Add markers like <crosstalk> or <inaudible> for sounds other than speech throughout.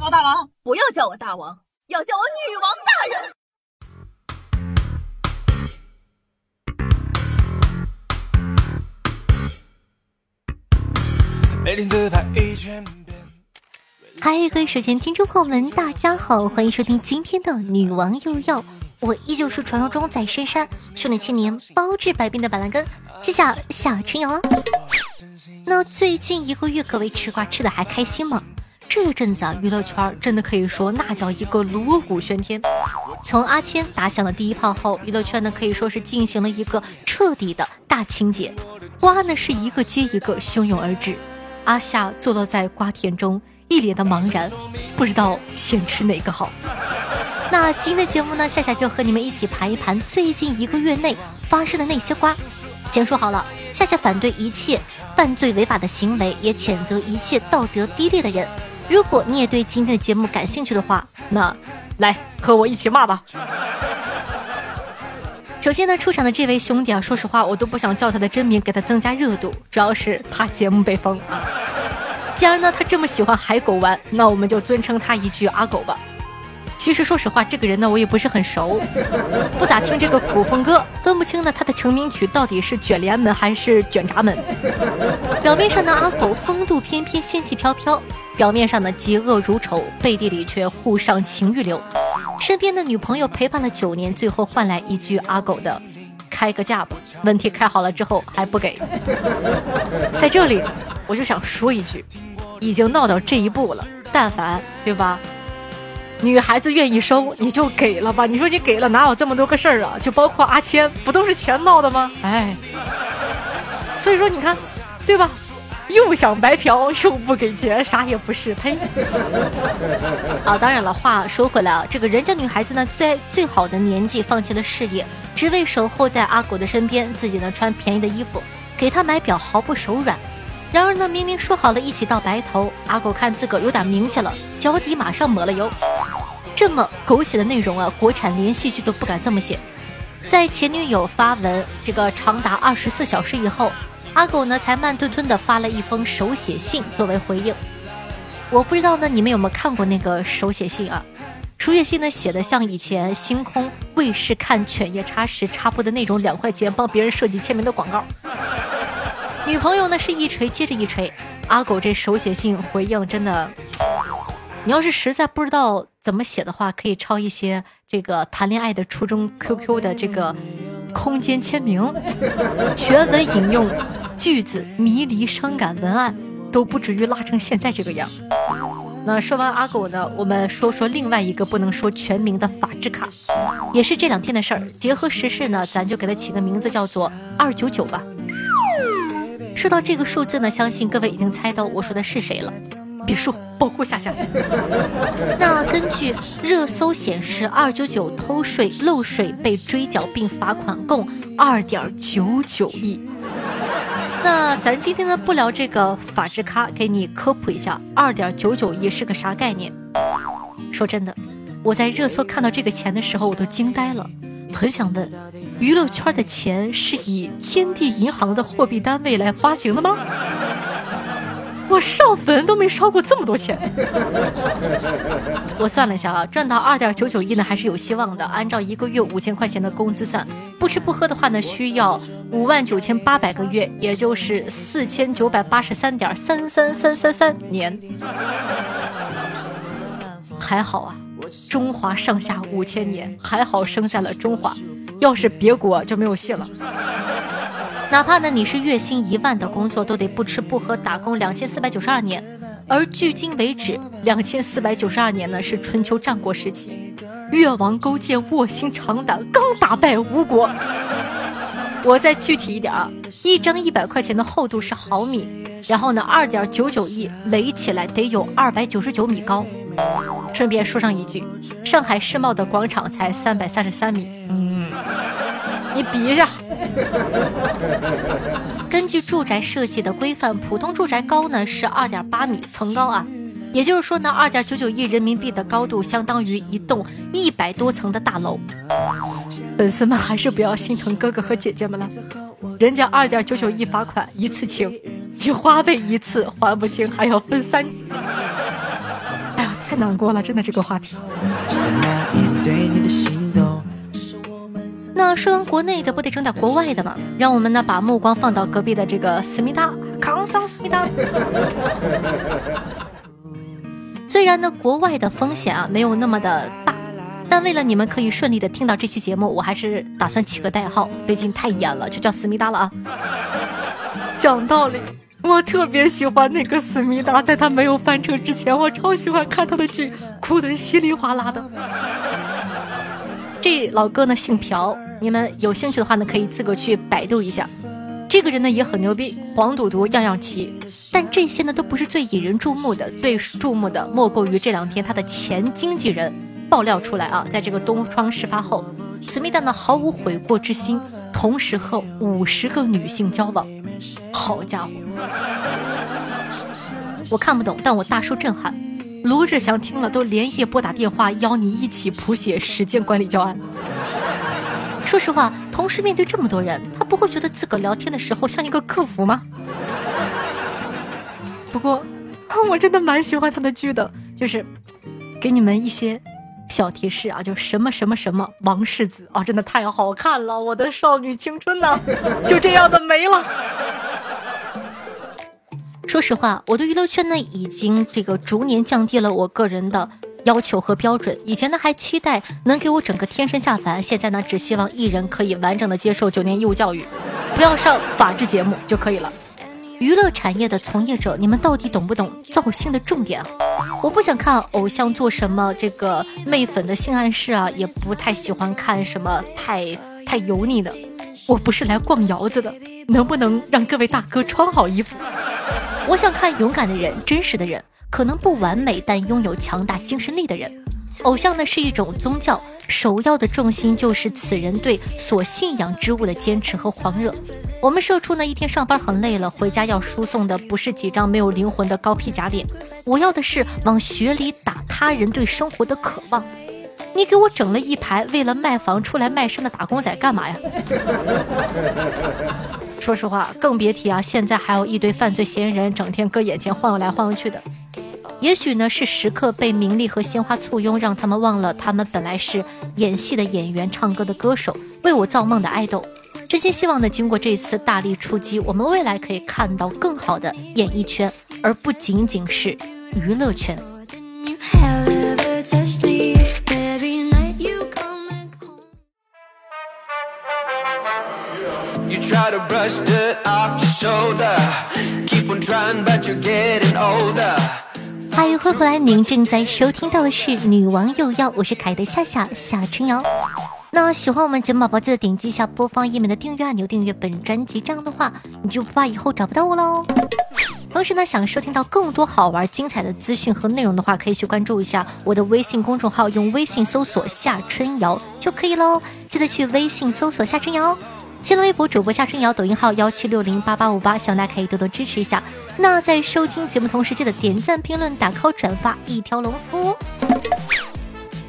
我大王，不要叫我大王，要叫我女王大人。嗨，各位首先听众朋友们，大家好，欢迎收听今天的《女王又要》，我依旧是传说中在深山修炼千年、包治百病的板蓝根，谢谢小春阳。那最近一个月，各位吃瓜吃的还开心吗？这一阵子啊，娱乐圈真的可以说那叫一个锣鼓喧天。从阿谦打响了第一炮后，娱乐圈呢可以说是进行了一个彻底的大清洁，瓜呢是一个接一个汹涌而至。阿夏坐落在瓜田中，一脸的茫然，不知道先吃哪个好。那今天的节目呢，夏夏就和你们一起盘一盘最近一个月内发生的那些瓜。先说好了，夏夏反对一切犯罪违法的行为，也谴责一切道德低劣的人。如果你也对今天的节目感兴趣的话，那来和我一起骂吧。<laughs> 首先呢，出场的这位兄弟啊，说实话，我都不想叫他的真名，给他增加热度，主要是怕节目被封啊。<laughs> 既然呢他这么喜欢海狗丸，那我们就尊称他一句阿狗吧。其实说实话，这个人呢我也不是很熟，不咋听这个古风歌，分不清呢他的成名曲到底是卷帘门还是卷闸门。表面上呢阿狗风度翩翩，仙气飘飘；表面上呢嫉恶如仇，背地里却互上情欲流。身边的女朋友陪伴了九年，最后换来一句阿狗的“开个价吧”。问题开好了之后还不给。在这里，我就想说一句。已经闹到这一步了，但凡对吧？女孩子愿意收，<laughs> 你就给了吧。你说你给了，哪有这么多个事儿啊？就包括阿谦，不都是钱闹的吗？哎，所以说你看，对吧？又想白嫖，又不给钱，啥也不是，呸！啊，<laughs> 当然了，话说回来啊，这个人家女孩子呢，在最好的年纪放弃了事业，只为守候在阿狗的身边，自己呢穿便宜的衣服，给他买表，毫不手软。然而呢，明明说好了一起到白头，阿狗看自个儿有点名气了，脚底马上抹了油。这么狗血的内容啊，国产连续剧都不敢这么写。在前女友发文这个长达二十四小时以后，阿狗呢才慢吞吞的发了一封手写信作为回应。我不知道呢，你们有没有看过那个手写信啊？手写信呢写的像以前星空卫视看犬夜叉时插播的那种两块钱帮别人设计签名的广告。<laughs> 女朋友呢是一锤接着一锤，阿狗这手写信回应真的，你要是实在不知道怎么写的话，可以抄一些这个谈恋爱的初中 QQ 的这个空间签名，全文引用句子迷离伤感文案，都不至于拉成现在这个样。那说完阿狗呢，我们说说另外一个不能说全名的法制卡，也是这两天的事儿，结合时事呢，咱就给它起个名字叫做二九九吧。说到这个数字呢，相信各位已经猜到我说的是谁了。别说，保护下下。<laughs> 那根据热搜显示，二九九偷税漏税被追缴并罚款共二点九九亿。那咱今天呢不聊这个法制咖，给你科普一下，二点九九亿是个啥概念？说真的，我在热搜看到这个钱的时候，我都惊呆了，很想问。娱乐圈的钱是以天地银行的货币单位来发行的吗？我上坟都没烧过这么多钱。<laughs> 我算了一下啊，赚到二点九九亿呢还是有希望的。按照一个月五千块钱的工资算，不吃不喝的话呢，需要五万九千八百个月，也就是四千九百八十三点三三三三三年。还好啊，中华上下五千年，还好生在了中华。要是别国就没有戏了。哪怕呢你是月薪一万的工作，都得不吃不喝打工两千四百九十二年。而距今为止，两千四百九十二年呢是春秋战国时期，越王勾践卧薪尝胆，刚打败吴国。我再具体一点啊，一张一百块钱的厚度是毫米，然后呢二点九九亿垒起来得有二百九十九米高。顺便说上一句，上海世贸的广场才三百三十三米。嗯。你比一下。<laughs> 根据住宅设计的规范，普通住宅高呢是二点八米层高啊，也就是说呢，二点九九亿人民币的高度相当于一栋一百多层的大楼。粉丝们还是不要心疼哥哥和姐姐们了，人家二点九九亿罚款一次清，你花呗一次还不清还要分三期。哎呀，太难过了，真的这个话题。那说完国内的，不得整点国外的吗？让我们呢把目光放到隔壁的这个思密达，康桑思密达。<laughs> 虽然呢国外的风险啊没有那么的大，但为了你们可以顺利的听到这期节目，我还是打算起个代号。最近太严了，就叫思密达了啊。讲道理。我特别喜欢那个思密达，在他没有翻车之前，我超喜欢看他的剧，哭得稀里哗啦的。<laughs> 这老哥呢姓朴，你们有兴趣的话呢，可以自个去百度一下。这个人呢也很牛逼，黄赌毒样样齐。但这些呢都不是最引人注目的，最注目的莫过于这两天他的前经纪人爆料出来啊，在这个东窗事发后，思密达呢毫无悔过之心，同时和五十个女性交往。好家伙，<laughs> 我看不懂，但我大受震撼。罗志祥听了都连夜拨打电话邀你一起谱写时间管理教案。说实话，同时面对这么多人，他不会觉得自个儿聊天的时候像一个客服吗？不过，我真的蛮喜欢他的剧的，就是给你们一些小提示啊，就什么什么什么王世子啊，真的太好看了，我的少女青春呐，就这样的没了。说实话，我对娱乐圈呢已经这个逐年降低了我个人的要求和标准。以前呢还期待能给我整个天神下凡，现在呢只希望艺人可以完整的接受九年义务教育，不要上法制节目就可以了。娱乐产业的从业者，你们到底懂不懂造星的重点啊？我不想看偶像做什么这个媚粉的性暗示啊，也不太喜欢看什么太太油腻的。我不是来逛窑子的，能不能让各位大哥穿好衣服？我想看勇敢的人，真实的人，可能不完美，但拥有强大精神力的人。偶像呢是一种宗教，首要的重心就是此人对所信仰之物的坚持和狂热。我们社畜呢一天上班很累了，回家要输送的不是几张没有灵魂的高皮假脸，我要的是往血里打他人对生活的渴望。你给我整了一排为了卖房出来卖身的打工仔干嘛呀？<laughs> 说实话，更别提啊！现在还有一堆犯罪嫌疑人，整天搁眼前晃悠来晃悠去的。也许呢，是时刻被名利和鲜花簇拥，让他们忘了他们本来是演戏的演员、唱歌的歌手、为我造梦的爱豆。真心希望呢，经过这次大力出击，我们未来可以看到更好的演艺圈，而不仅仅是娱乐圈。欢迎回来，您正在收听到的是《女王又要》，我是凯的夏夏夏春瑶。那喜欢我们节目宝宝，记得点击一下播放页面的订阅按钮，订阅本专辑，这样的话你就不怕以后找不到我喽。同时呢，想收听到更多好玩精彩的资讯和内容的话，可以去关注一下我的微信公众号，用微信搜索夏春瑶就可以喽。记得去微信搜索夏春瑶。新浪微博主播夏春瑶，抖音号幺七六零八八五八，希望大家可以多多支持一下。那在收听节目同时，记得点赞、评论、打 call、转发，一条龙服务。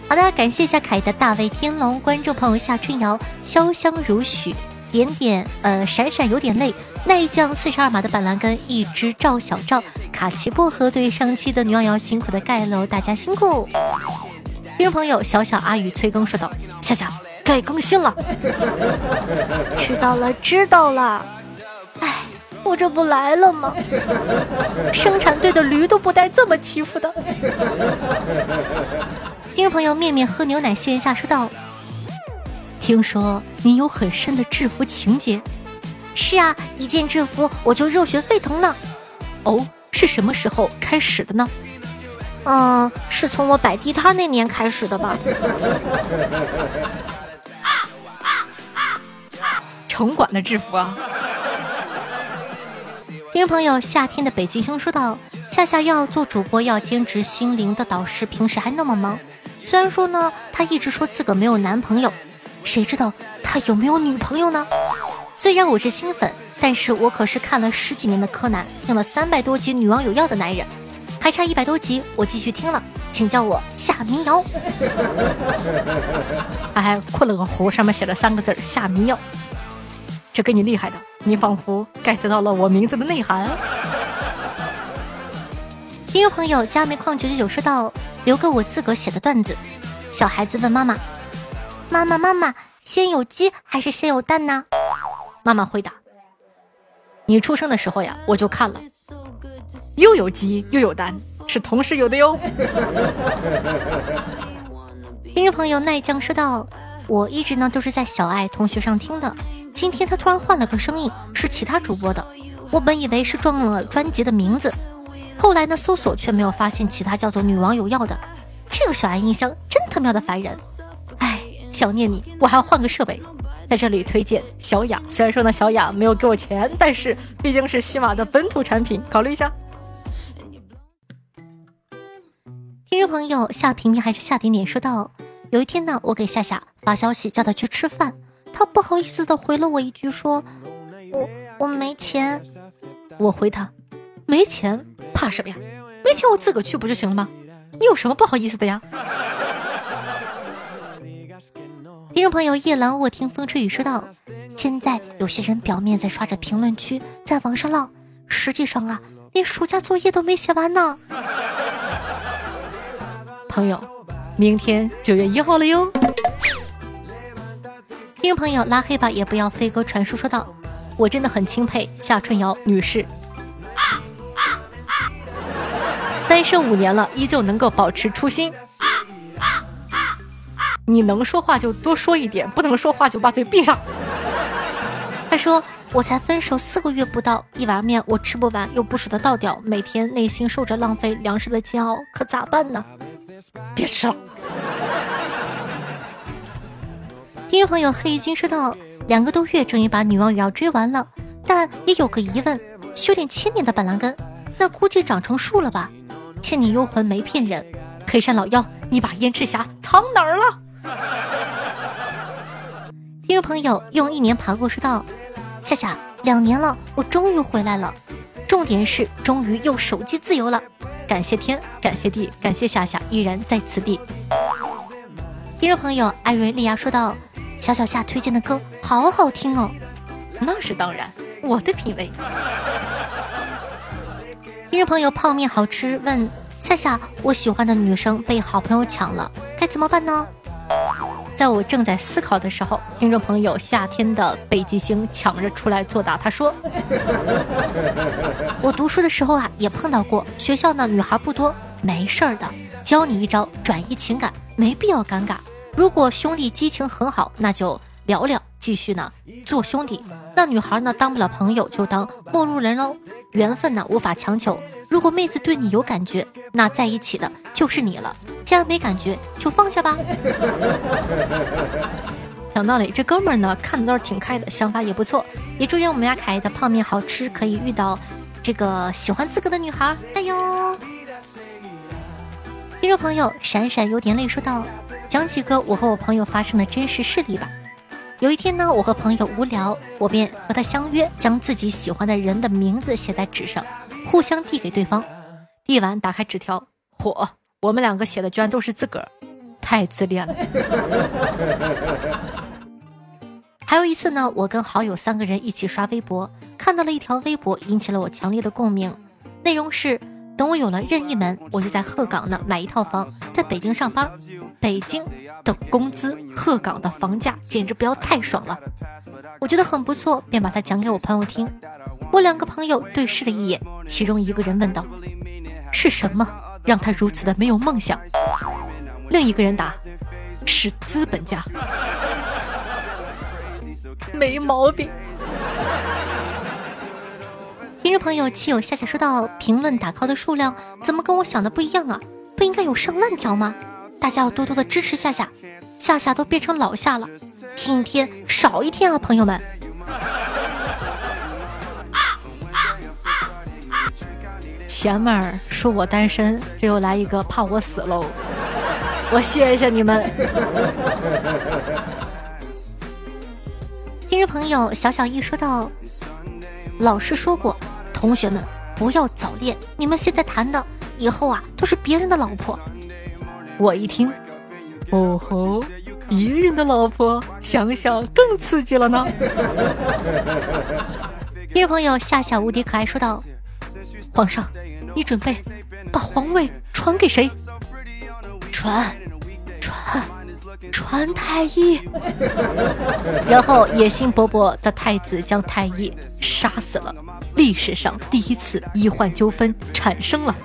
好的，感谢一下凯的大卫天龙，观众朋友夏春瑶，潇湘如许，点点呃闪闪有点累，耐将四十二码的板蓝根，一只赵小赵，卡其薄荷对上期的女王瑶辛苦的盖楼，大家辛苦。听众朋友小小阿宇催更说道：夏夏。该更新了，知道了，知道了。哎，我这不来了吗？生产队的驴都不带这么欺负的。听众朋友面面喝牛奶，谢元下说道：“听说你有很深的制服情节。”是啊，一件制服我就热血沸腾呢。哦，是什么时候开始的呢？嗯，是从我摆地摊那年开始的吧。城管的制服啊！听众朋友，夏天的北极熊说道：“夏夏要做主播，要兼职心灵的导师，平时还那么忙。虽然说呢，他一直说自个没有男朋友，谁知道他有没有女朋友呢？虽然我是新粉，但是我可是看了十几年的柯南，听了三百多集《女王有药》的男人，还差一百多集，我继续听了，请叫我夏迷瑶。他 <laughs> 还困了个壶，上面写了三个字儿夏迷瑶。”是给你厉害的，你仿佛 get 到了我名字的内涵。听众朋友加煤矿九九九说到，留个我自个写的段子。小孩子问妈妈：“妈妈妈妈，先有鸡还是先有蛋呢？”妈妈回答：“你出生的时候呀，我就看了，又有鸡又有蛋，是同时有的哟。<laughs> ”听众朋友奈江说道：“我一直呢都是在小爱同学上听的，今天他突然换了个声音，是其他主播的。我本以为是撞了专辑的名字。”后来呢？搜索却没有发现其他叫做“女王有药”的，这个小爱音箱真他喵的烦人！哎，想念你，我还要换个设备。在这里推荐小雅，虽然说呢小雅没有给我钱，但是毕竟是西马的本土产品，考虑一下。听众朋友夏平平还是夏点点说道：有一天呢，我给夏夏发消息叫她去吃饭，他不好意思的回了我一句说：“我我没钱。”我回他：“没钱。”怕什么呀？没钱我自个去不就行了吗？你有什么不好意思的呀？听众朋友夜阑卧听风吹雨说道：“现在有些人表面在刷着评论区，在网上浪，实际上啊，连暑假作业都没写完呢。<laughs> ”朋友，明天九月一号了哟。听众朋友拉黑吧也不要飞鸽传书说道：“我真的很钦佩夏春瑶女士。”单身五年了，依旧能够保持初心。你能说话就多说一点，不能说话就把嘴闭上。他说：“我才分手四个月不到，一碗面我吃不完，又不舍得倒掉，每天内心受着浪费粮食的煎熬，可咋办呢？”别吃了。听众朋友黑衣君说道：“两个多月终于把女王也要追完了，但也有个疑问：修炼千年的板蓝根，那估计长成树了吧？”倩女幽魂没骗人，黑山老妖，你把燕赤霞藏哪儿了？<laughs> 听众朋友用一年爬过说道：“夏夏，两年了，我终于回来了，重点是终于用手机自由了，感谢天，感谢地，感谢夏夏依然在此地。”听众朋友艾瑞利亚说道：“小小夏推荐的歌好好听哦，那是当然，我的品味。”听众朋友，泡面好吃？问夏夏，我喜欢的女生被好朋友抢了，该怎么办呢？在我正在思考的时候，听众朋友夏天的北极星抢着出来作答，他说：“ <laughs> 我读书的时候啊，也碰到过，学校呢女孩不多，没事儿的，教你一招转移情感，没必要尴尬。如果兄弟激情很好，那就聊聊，继续呢做兄弟。那女孩呢当不了朋友，就当陌路人喽。”缘分呢，无法强求。如果妹子对你有感觉，那在一起的就是你了。既然没感觉，就放下吧。讲道理，这哥们儿呢，看的倒是挺开的，想法也不错。也祝愿我们家可爱的泡面好吃，可以遇到这个喜欢自个的女孩。加油！听众朋友，闪闪有点累，说道：“讲几个我和我朋友发生的真实事例吧。”有一天呢，我和朋友无聊，我便和他相约，将自己喜欢的人的名字写在纸上，互相递给对方。递完，打开纸条，嚯，我们两个写的居然都是自个儿，太自恋了。<laughs> 还有一次呢，我跟好友三个人一起刷微博，看到了一条微博，引起了我强烈的共鸣。内容是。等我有了任意门，我就在鹤岗呢买一套房，在北京上班。北京的工资，鹤岗的房价，简直不要太爽了。我觉得很不错，便把它讲给我朋友听。我两个朋友对视了一眼，其中一个人问道：“是什么让他如此的没有梦想？”另一个人答：“是资本家。”没毛病。听众朋友，妻友夏夏说到评论打 call 的数量怎么跟我想的不一样啊？不应该有上万条吗？大家要多多的支持夏夏，夏夏都变成老夏了，听一天少一天啊，朋友们。前面说我单身，这又来一个怕我死喽，我谢谢你们。<laughs> 听众朋友小小一说到，老师说过。同学们，不要早恋！你们现在谈的，以后啊都是别人的老婆。我一听，哦吼，别人的老婆，想想更刺激了呢。<laughs> 听众朋友夏夏无敌可爱说道：“皇上，你准备把皇位传给谁？传，传，传太医。然后野心勃勃的太子将太医杀死了，历史上第一次医患纠纷产生了。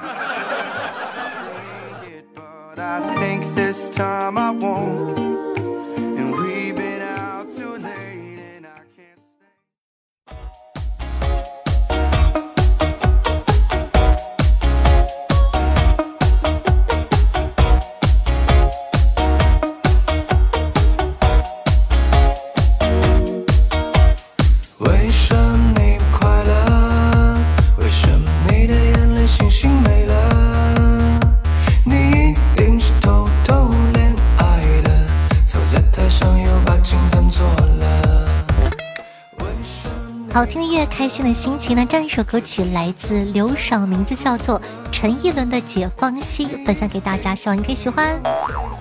好听的音乐，开心的心情呢？这样一首歌曲来自刘爽，名字叫做陈奕伦的《解放西》，分享给大家，希望你可以喜欢。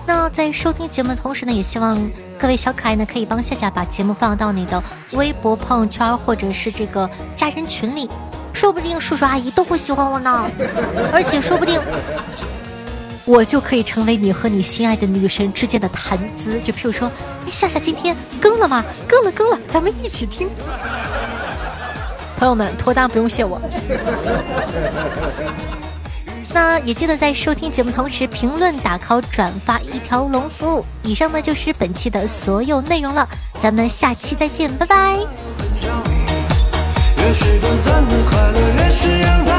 那在收听节目的同时呢，也希望各位小可爱呢可以帮夏夏把节目放到你的微博、朋友圈或者是这个家人群里，说不定叔叔阿姨都会喜欢我呢，<laughs> 而且说不定我就可以成为你和你心爱的女神之间的谈资。就譬如说，哎，夏夏今天更了吗？更了，更了，咱们一起听。朋友们脱单不用谢我。<laughs> 那也记得在收听节目同时评论打 call 转发一条龙服务。以上呢就是本期的所有内容了。咱们下期再见拜拜。也许短暂的快乐也许阳光